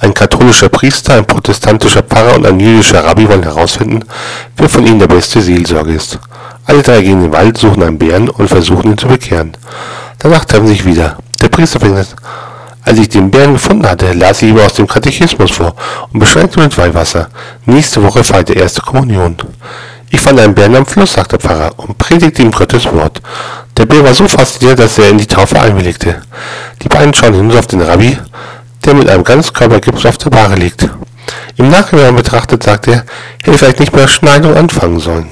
Ein katholischer Priester, ein protestantischer Pfarrer und ein jüdischer Rabbi wollen herausfinden, wer von ihnen der beste Seelsorger ist. Alle drei gehen in den Wald, suchen einen Bären und versuchen ihn zu bekehren. Danach treffen sie sich wieder. Der Priester an. Als ich den Bären gefunden hatte, las ich ihm aus dem Katechismus vor und beschränkte mit Weihwasser. Nächste Woche feiert er erste Kommunion. Ich fand einen Bären am Fluss, sagt der Pfarrer, und predigte ihm Gottes Wort. Der Bär war so fasziniert, dass er in die Taufe einwilligte. Die beiden schauen hinunter auf den Rabbi, der mit einem Ganzkörpergips auf der Bahre liegt. Im Nachhinein betrachtet sagt er, hätte vielleicht nicht mehr Schneidung anfangen sollen.